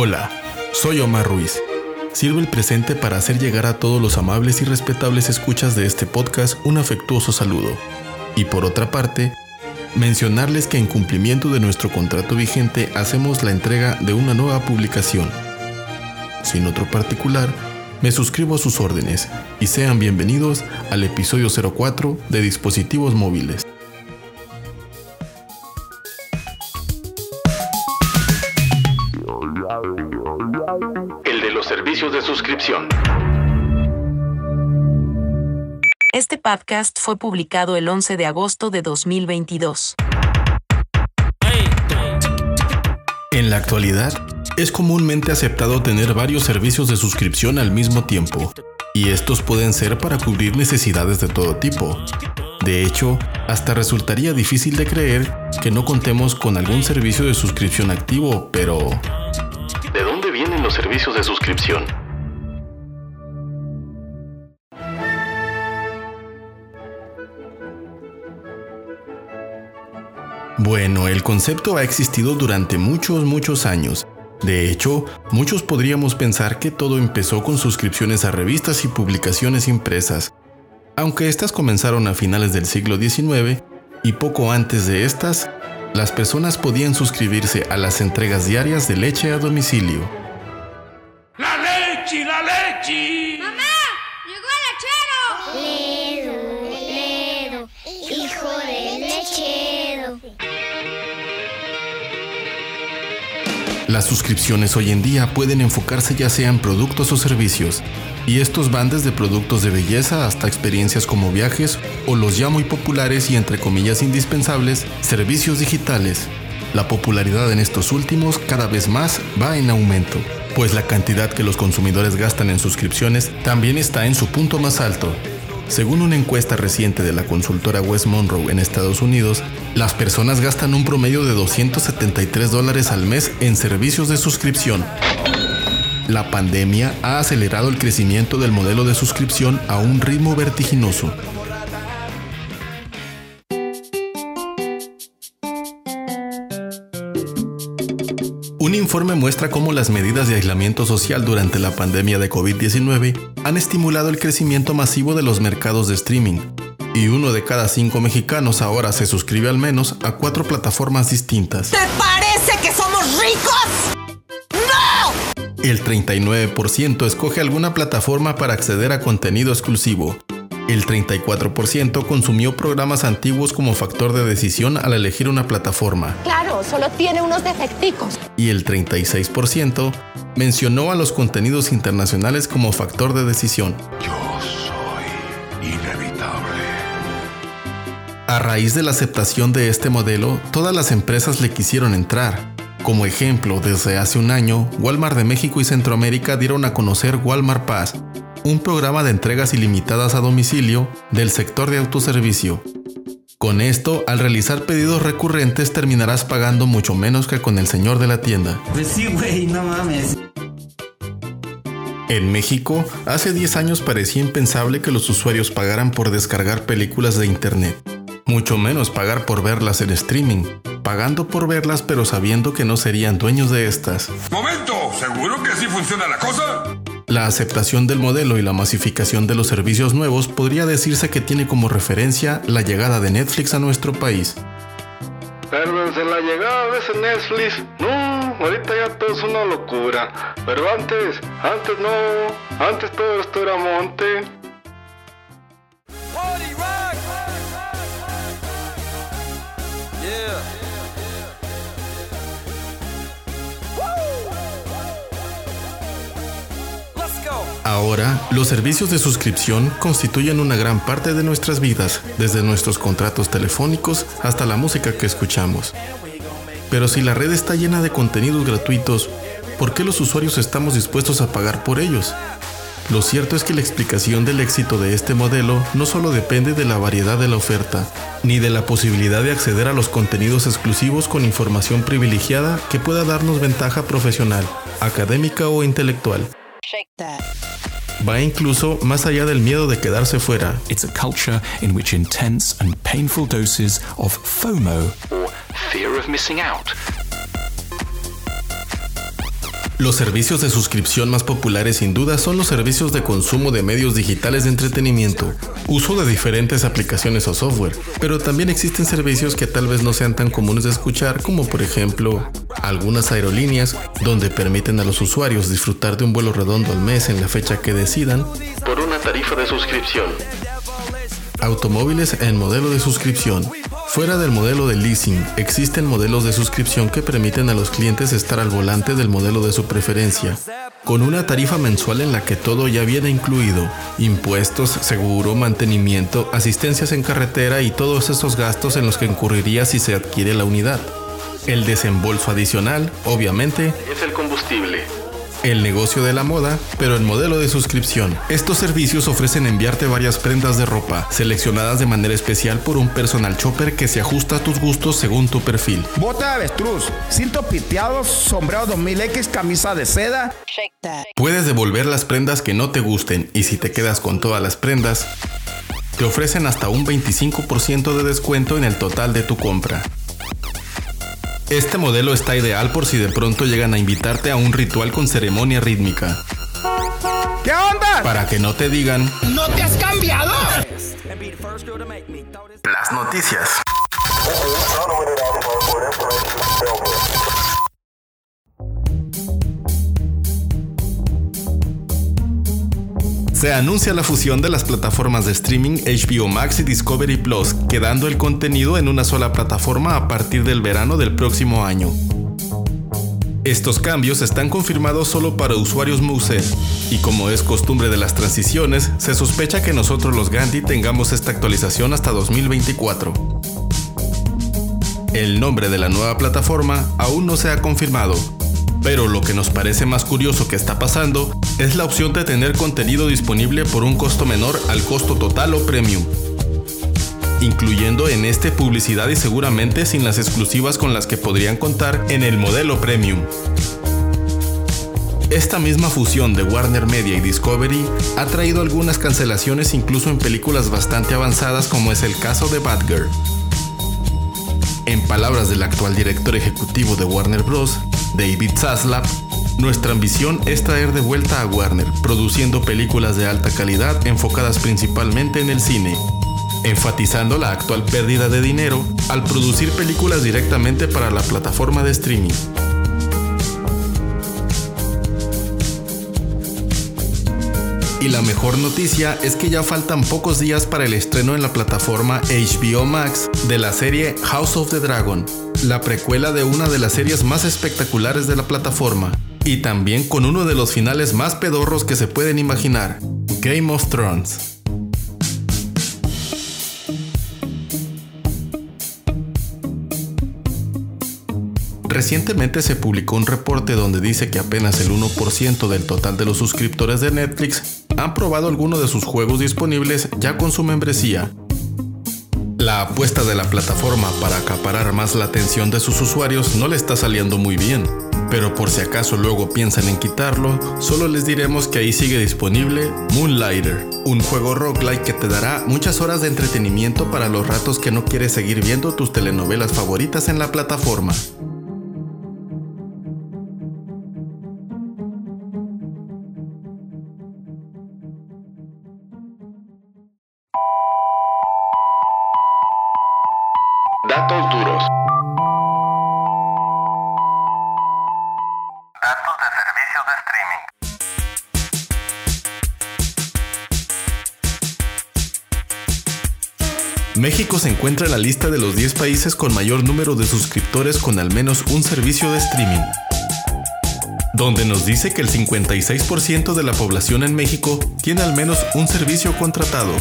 Hola, soy Omar Ruiz. Sirve el presente para hacer llegar a todos los amables y respetables escuchas de este podcast un afectuoso saludo. Y por otra parte, mencionarles que en cumplimiento de nuestro contrato vigente hacemos la entrega de una nueva publicación. Sin otro particular, me suscribo a sus órdenes y sean bienvenidos al episodio 04 de Dispositivos Móviles. El de los servicios de suscripción. Este podcast fue publicado el 11 de agosto de 2022. En la actualidad, es comúnmente aceptado tener varios servicios de suscripción al mismo tiempo, y estos pueden ser para cubrir necesidades de todo tipo. De hecho, hasta resultaría difícil de creer que no contemos con algún servicio de suscripción activo, pero... ¿De dónde vienen los servicios de suscripción? Bueno, el concepto ha existido durante muchos, muchos años. De hecho, muchos podríamos pensar que todo empezó con suscripciones a revistas y publicaciones impresas, aunque estas comenzaron a finales del siglo XIX y poco antes de estas, las personas podían suscribirse a las entregas diarias de leche a domicilio. ¡Mamá! ¡Llegó el lechero! Ledo, Ledo, hijo del lechero. Las suscripciones hoy en día pueden enfocarse ya sea en productos o servicios, y estos van desde productos de belleza hasta experiencias como viajes o los ya muy populares y entre comillas indispensables servicios digitales. La popularidad en estos últimos cada vez más va en aumento, pues la cantidad que los consumidores gastan en suscripciones también está en su punto más alto. Según una encuesta reciente de la consultora West Monroe en Estados Unidos, las personas gastan un promedio de 273 dólares al mes en servicios de suscripción. La pandemia ha acelerado el crecimiento del modelo de suscripción a un ritmo vertiginoso. Un informe muestra cómo las medidas de aislamiento social durante la pandemia de COVID-19 han estimulado el crecimiento masivo de los mercados de streaming, y uno de cada cinco mexicanos ahora se suscribe al menos a cuatro plataformas distintas. ¿Te parece que somos ricos? ¡No! El 39% escoge alguna plataforma para acceder a contenido exclusivo. El 34% consumió programas antiguos como factor de decisión al elegir una plataforma. Claro, solo tiene unos defecticos. Y el 36% mencionó a los contenidos internacionales como factor de decisión. Yo soy inevitable. A raíz de la aceptación de este modelo, todas las empresas le quisieron entrar. Como ejemplo, desde hace un año, Walmart de México y Centroamérica dieron a conocer Walmart Pass, un programa de entregas ilimitadas a domicilio del sector de autoservicio. Con esto, al realizar pedidos recurrentes terminarás pagando mucho menos que con el señor de la tienda. Pues sí, güey, no mames. En México, hace 10 años parecía impensable que los usuarios pagaran por descargar películas de Internet, mucho menos pagar por verlas en streaming, pagando por verlas pero sabiendo que no serían dueños de estas. ¡Momento! ¿Seguro que así funciona la cosa? La aceptación del modelo y la masificación de los servicios nuevos podría decirse que tiene como referencia la llegada de Netflix a nuestro país. Pero desde la llegada de ese Netflix, no, ahorita ya todo es una locura. Pero antes, antes no, antes todo esto era monte. Ahora, los servicios de suscripción constituyen una gran parte de nuestras vidas, desde nuestros contratos telefónicos hasta la música que escuchamos. Pero si la red está llena de contenidos gratuitos, ¿por qué los usuarios estamos dispuestos a pagar por ellos? Lo cierto es que la explicación del éxito de este modelo no solo depende de la variedad de la oferta, ni de la posibilidad de acceder a los contenidos exclusivos con información privilegiada que pueda darnos ventaja profesional, académica o intelectual. Va incluso más allá del miedo de quedarse fuera. It's a culture in which intense and painful doses of FOMO or fear of missing out Los servicios de suscripción más populares sin duda son los servicios de consumo de medios digitales de entretenimiento, uso de diferentes aplicaciones o software, pero también existen servicios que tal vez no sean tan comunes de escuchar como por ejemplo algunas aerolíneas donde permiten a los usuarios disfrutar de un vuelo redondo al mes en la fecha que decidan por una tarifa de suscripción. Automóviles en modelo de suscripción. Fuera del modelo de leasing, existen modelos de suscripción que permiten a los clientes estar al volante del modelo de su preferencia, con una tarifa mensual en la que todo ya viene incluido, impuestos, seguro, mantenimiento, asistencias en carretera y todos esos gastos en los que incurriría si se adquiere la unidad. El desembolso adicional, obviamente, es el combustible el negocio de la moda, pero en modelo de suscripción. Estos servicios ofrecen enviarte varias prendas de ropa, seleccionadas de manera especial por un personal shopper que se ajusta a tus gustos según tu perfil. Bota de avestruz, cinto piteado, sombrero 2000X, camisa de seda. Puedes devolver las prendas que no te gusten y si te quedas con todas las prendas, te ofrecen hasta un 25% de descuento en el total de tu compra. Este modelo está ideal por si de pronto llegan a invitarte a un ritual con ceremonia rítmica. ¿Qué onda? Para que no te digan... ¡No te has cambiado! Las noticias. Se anuncia la fusión de las plataformas de streaming HBO Max y Discovery Plus, quedando el contenido en una sola plataforma a partir del verano del próximo año. Estos cambios están confirmados solo para usuarios Mouse y como es costumbre de las transiciones, se sospecha que nosotros los Gandhi tengamos esta actualización hasta 2024. El nombre de la nueva plataforma aún no se ha confirmado, pero lo que nos parece más curioso que está pasando es la opción de tener contenido disponible por un costo menor al costo total o premium, incluyendo en este publicidad y seguramente sin las exclusivas con las que podrían contar en el modelo premium. Esta misma fusión de Warner Media y Discovery ha traído algunas cancelaciones incluso en películas bastante avanzadas como es el caso de Batgirl. En palabras del actual director ejecutivo de Warner Bros., David Zaslav, nuestra ambición es traer de vuelta a Warner, produciendo películas de alta calidad enfocadas principalmente en el cine, enfatizando la actual pérdida de dinero al producir películas directamente para la plataforma de streaming. Y la mejor noticia es que ya faltan pocos días para el estreno en la plataforma HBO Max de la serie House of the Dragon, la precuela de una de las series más espectaculares de la plataforma, y también con uno de los finales más pedorros que se pueden imaginar, Game of Thrones. Recientemente se publicó un reporte donde dice que apenas el 1% del total de los suscriptores de Netflix han probado alguno de sus juegos disponibles ya con su membresía. La apuesta de la plataforma para acaparar más la atención de sus usuarios no le está saliendo muy bien, pero por si acaso luego piensan en quitarlo, solo les diremos que ahí sigue disponible Moonlighter, un juego roguelike que te dará muchas horas de entretenimiento para los ratos que no quieres seguir viendo tus telenovelas favoritas en la plataforma. De streaming. México se encuentra en la lista de los 10 países con mayor número de suscriptores con al menos un servicio de streaming, donde nos dice que el 56% de la población en México tiene al menos un servicio contratado.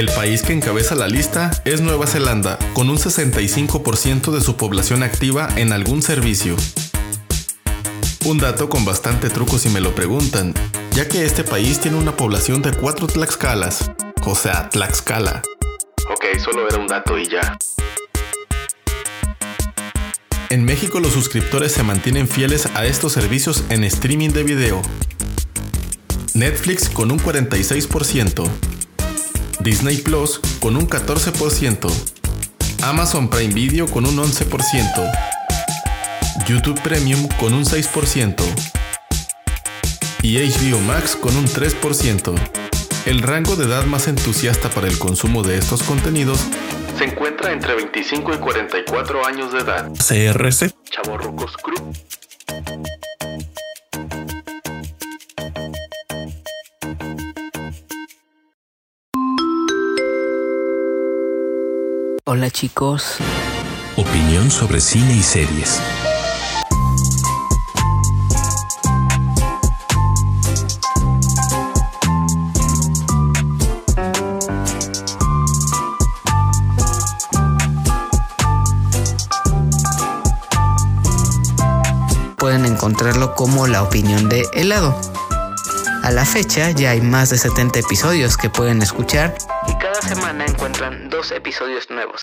El país que encabeza la lista es Nueva Zelanda, con un 65% de su población activa en algún servicio. Un dato con bastante truco si me lo preguntan, ya que este país tiene una población de 4 Tlaxcalas, o sea, Tlaxcala. Ok, solo era un dato y ya. En México los suscriptores se mantienen fieles a estos servicios en streaming de video. Netflix con un 46%, Disney Plus con un 14%, Amazon Prime Video con un 11%, YouTube Premium con un 6% y HBO Max con un 3%. El rango de edad más entusiasta para el consumo de estos contenidos se encuentra entre 25 y 44 años de edad. CRC. Chavorrucos Crew. Hola chicos. Opinión sobre cine y series. Pueden encontrarlo como la opinión de helado. A la fecha ya hay más de 70 episodios que pueden escuchar cada semana encuentran dos episodios nuevos.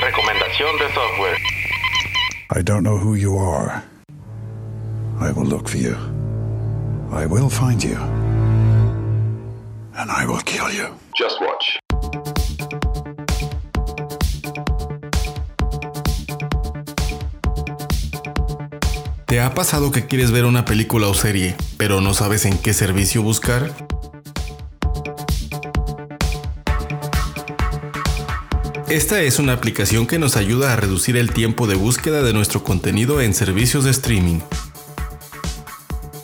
Recomendación de software. I don't know who you are. I will look for you. I will find you. And I will kill you. Just watch. ¿Te ha pasado que quieres ver una película o serie, pero no sabes en qué servicio buscar? Esta es una aplicación que nos ayuda a reducir el tiempo de búsqueda de nuestro contenido en servicios de streaming.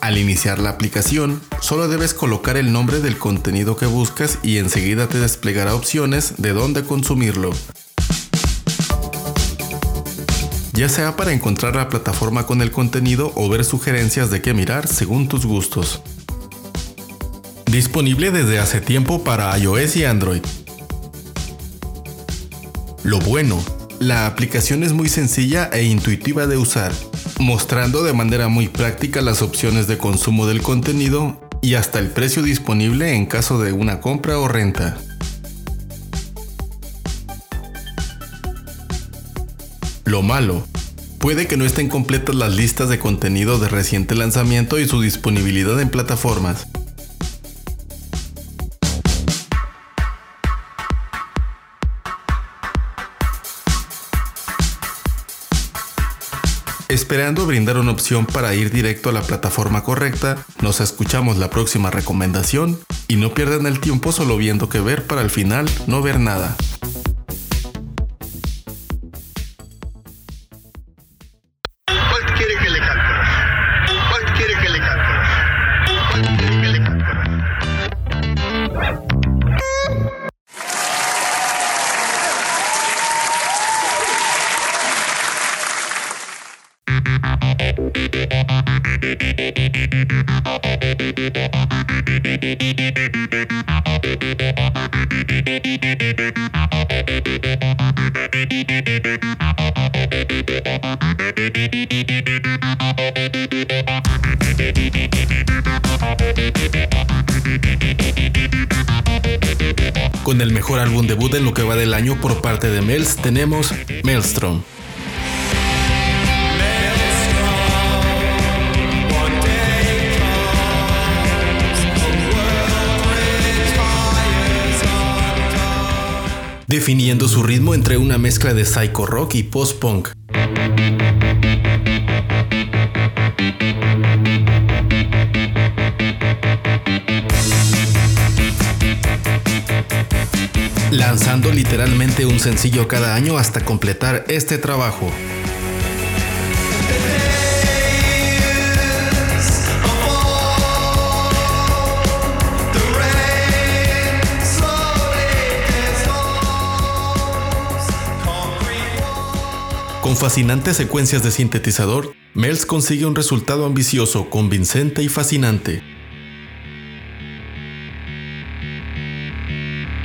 Al iniciar la aplicación, solo debes colocar el nombre del contenido que buscas y enseguida te desplegará opciones de dónde consumirlo. Ya sea para encontrar la plataforma con el contenido o ver sugerencias de qué mirar según tus gustos. Disponible desde hace tiempo para iOS y Android. Lo bueno, la aplicación es muy sencilla e intuitiva de usar, mostrando de manera muy práctica las opciones de consumo del contenido y hasta el precio disponible en caso de una compra o renta. Lo malo, puede que no estén completas las listas de contenido de reciente lanzamiento y su disponibilidad en plataformas. Esperando brindar una opción para ir directo a la plataforma correcta, nos escuchamos la próxima recomendación y no pierdan el tiempo solo viendo que ver para al final no ver nada. Con el mejor álbum debut en lo que va del año por parte de Mels tenemos Maelstrom. Definiendo su ritmo entre una mezcla de psycho rock y post-punk. lanzando literalmente un sencillo cada año hasta completar este trabajo. Con fascinantes secuencias de sintetizador, Mels consigue un resultado ambicioso, convincente y fascinante.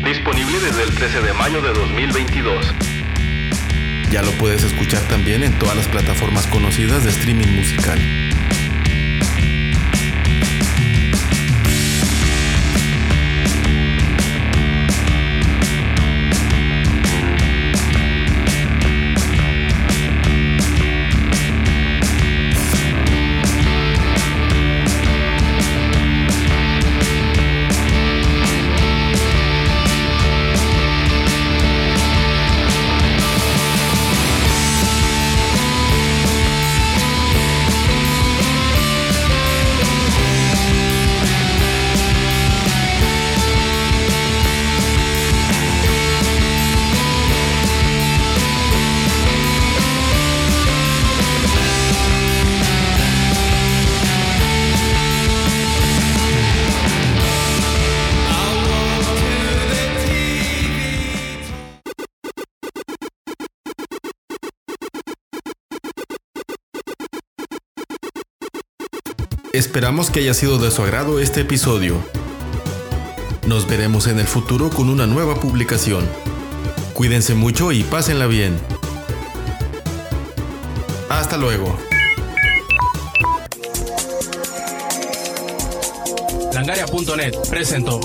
Disponible desde el 13 de mayo de 2022. Ya lo puedes escuchar también en todas las plataformas conocidas de streaming musical. Esperamos que haya sido de su agrado este episodio. Nos veremos en el futuro con una nueva publicación. Cuídense mucho y pásenla bien. Hasta luego. Langaria.net presentó.